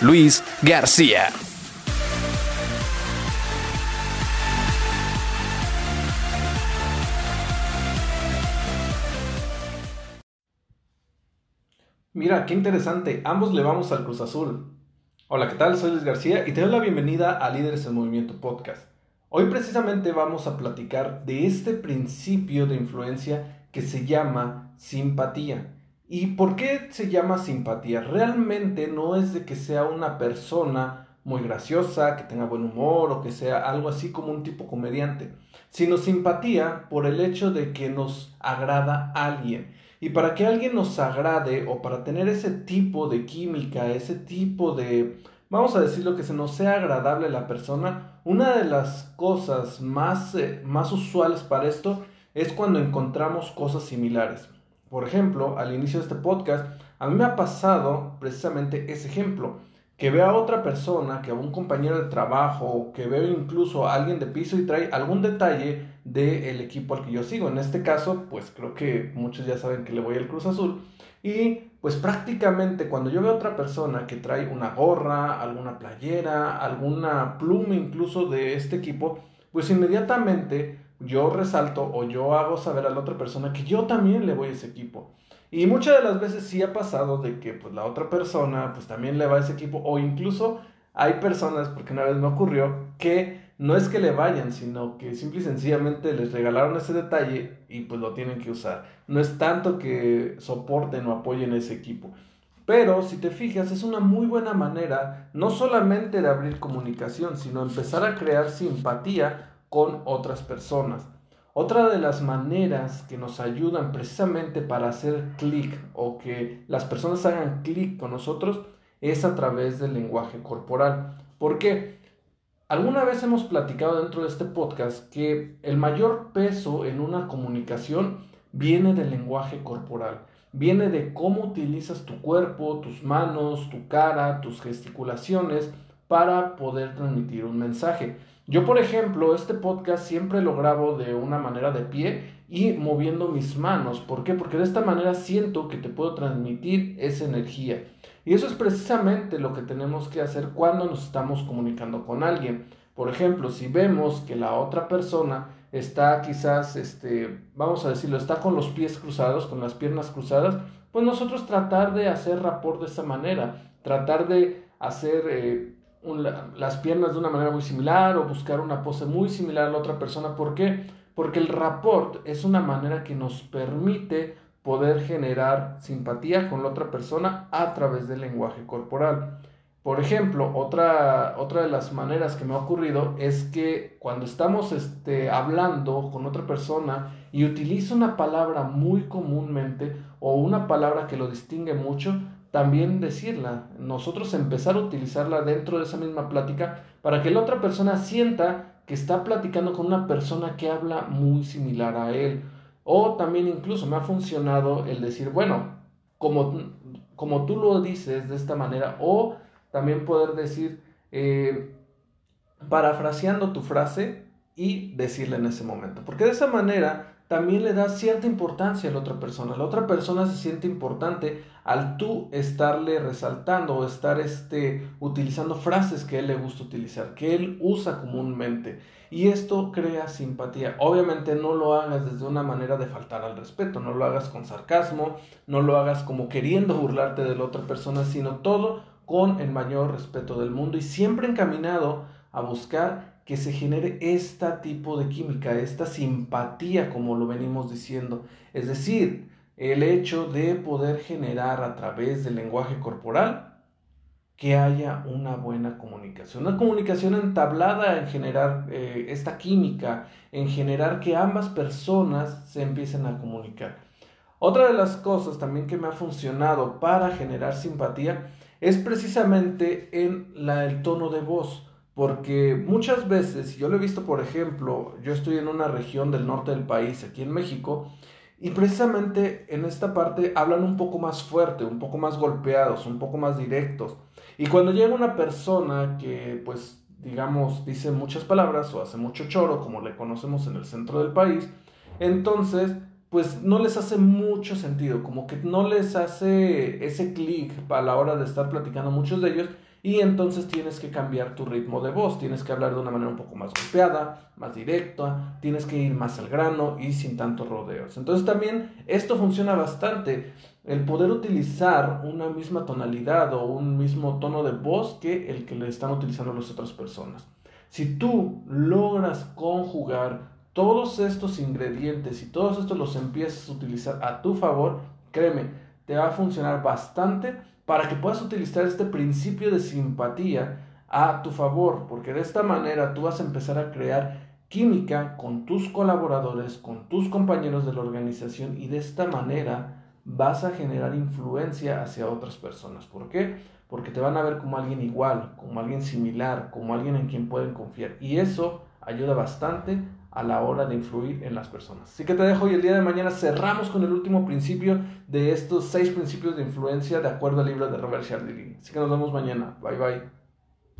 Luis García. Mira, qué interesante. Ambos le vamos al Cruz Azul. Hola, ¿qué tal? Soy Luis García y te doy la bienvenida a Líderes en Movimiento Podcast. Hoy precisamente vamos a platicar de este principio de influencia que se llama simpatía. ¿Y por qué se llama simpatía? Realmente no es de que sea una persona muy graciosa, que tenga buen humor o que sea algo así como un tipo comediante, sino simpatía por el hecho de que nos agrada alguien. Y para que alguien nos agrade o para tener ese tipo de química, ese tipo de, vamos a decirlo, que se nos sea agradable la persona, una de las cosas más, eh, más usuales para esto es cuando encontramos cosas similares. Por ejemplo, al inicio de este podcast, a mí me ha pasado precisamente ese ejemplo, que veo a otra persona, que a un compañero de trabajo, que veo incluso a alguien de piso y trae algún detalle del equipo al que yo sigo. En este caso, pues creo que muchos ya saben que le voy al Cruz Azul. Y pues prácticamente cuando yo veo a otra persona que trae una gorra, alguna playera, alguna pluma incluso de este equipo, pues inmediatamente yo resalto o yo hago saber a la otra persona que yo también le voy a ese equipo. Y muchas de las veces sí ha pasado de que pues la otra persona pues también le va a ese equipo o incluso hay personas, porque una vez me ocurrió, que no es que le vayan, sino que simple y sencillamente les regalaron ese detalle y pues lo tienen que usar. No es tanto que soporten o apoyen ese equipo. Pero si te fijas, es una muy buena manera no solamente de abrir comunicación, sino empezar a crear simpatía con otras personas. Otra de las maneras que nos ayudan precisamente para hacer clic o que las personas hagan clic con nosotros es a través del lenguaje corporal. ¿Por qué? Alguna vez hemos platicado dentro de este podcast que el mayor peso en una comunicación viene del lenguaje corporal, viene de cómo utilizas tu cuerpo, tus manos, tu cara, tus gesticulaciones para poder transmitir un mensaje. Yo, por ejemplo, este podcast siempre lo grabo de una manera de pie y moviendo mis manos. ¿Por qué? Porque de esta manera siento que te puedo transmitir esa energía. Y eso es precisamente lo que tenemos que hacer cuando nos estamos comunicando con alguien. Por ejemplo, si vemos que la otra persona está quizás, este, vamos a decirlo, está con los pies cruzados, con las piernas cruzadas, pues nosotros tratar de hacer rapport de esa manera, tratar de hacer eh, las piernas de una manera muy similar o buscar una pose muy similar a la otra persona. ¿Por qué? Porque el rapport es una manera que nos permite poder generar simpatía con la otra persona a través del lenguaje corporal. Por ejemplo, otra, otra de las maneras que me ha ocurrido es que cuando estamos este, hablando con otra persona y utiliza una palabra muy comúnmente o una palabra que lo distingue mucho, también decirla, nosotros empezar a utilizarla dentro de esa misma plática para que la otra persona sienta que está platicando con una persona que habla muy similar a él o también incluso me ha funcionado el decir, bueno, como, como tú lo dices de esta manera, o también poder decir, eh, parafraseando tu frase y decirle en ese momento. Porque de esa manera también le das cierta importancia a la otra persona. La otra persona se siente importante al tú estarle resaltando o estar este, utilizando frases que él le gusta utilizar, que él usa comúnmente. Y esto crea simpatía. Obviamente no lo hagas desde una manera de faltar al respeto, no lo hagas con sarcasmo, no lo hagas como queriendo burlarte de la otra persona, sino todo con el mayor respeto del mundo y siempre encaminado a buscar que se genere este tipo de química, esta simpatía, como lo venimos diciendo. Es decir, el hecho de poder generar a través del lenguaje corporal que haya una buena comunicación, una comunicación entablada en generar eh, esta química, en generar que ambas personas se empiecen a comunicar. Otra de las cosas también que me ha funcionado para generar simpatía es precisamente en la, el tono de voz. Porque muchas veces, yo lo he visto, por ejemplo, yo estoy en una región del norte del país, aquí en México, y precisamente en esta parte hablan un poco más fuerte, un poco más golpeados, un poco más directos. Y cuando llega una persona que, pues, digamos, dice muchas palabras o hace mucho choro, como le conocemos en el centro del país, entonces, pues no les hace mucho sentido, como que no les hace ese clic a la hora de estar platicando muchos de ellos y entonces tienes que cambiar tu ritmo de voz, tienes que hablar de una manera un poco más golpeada, más directa, tienes que ir más al grano y sin tantos rodeos. Entonces también esto funciona bastante, el poder utilizar una misma tonalidad o un mismo tono de voz que el que le están utilizando las otras personas. Si tú logras conjugar todos estos ingredientes y todos estos los empiezas a utilizar a tu favor, créeme, te va a funcionar bastante para que puedas utilizar este principio de simpatía a tu favor, porque de esta manera tú vas a empezar a crear química con tus colaboradores, con tus compañeros de la organización y de esta manera vas a generar influencia hacia otras personas. ¿Por qué? Porque te van a ver como alguien igual, como alguien similar, como alguien en quien pueden confiar. Y eso ayuda bastante a la hora de influir en las personas. Así que te dejo y el día de mañana cerramos con el último principio de estos seis principios de influencia de acuerdo al libro de Robert Cialdini. Así que nos vemos mañana. Bye bye.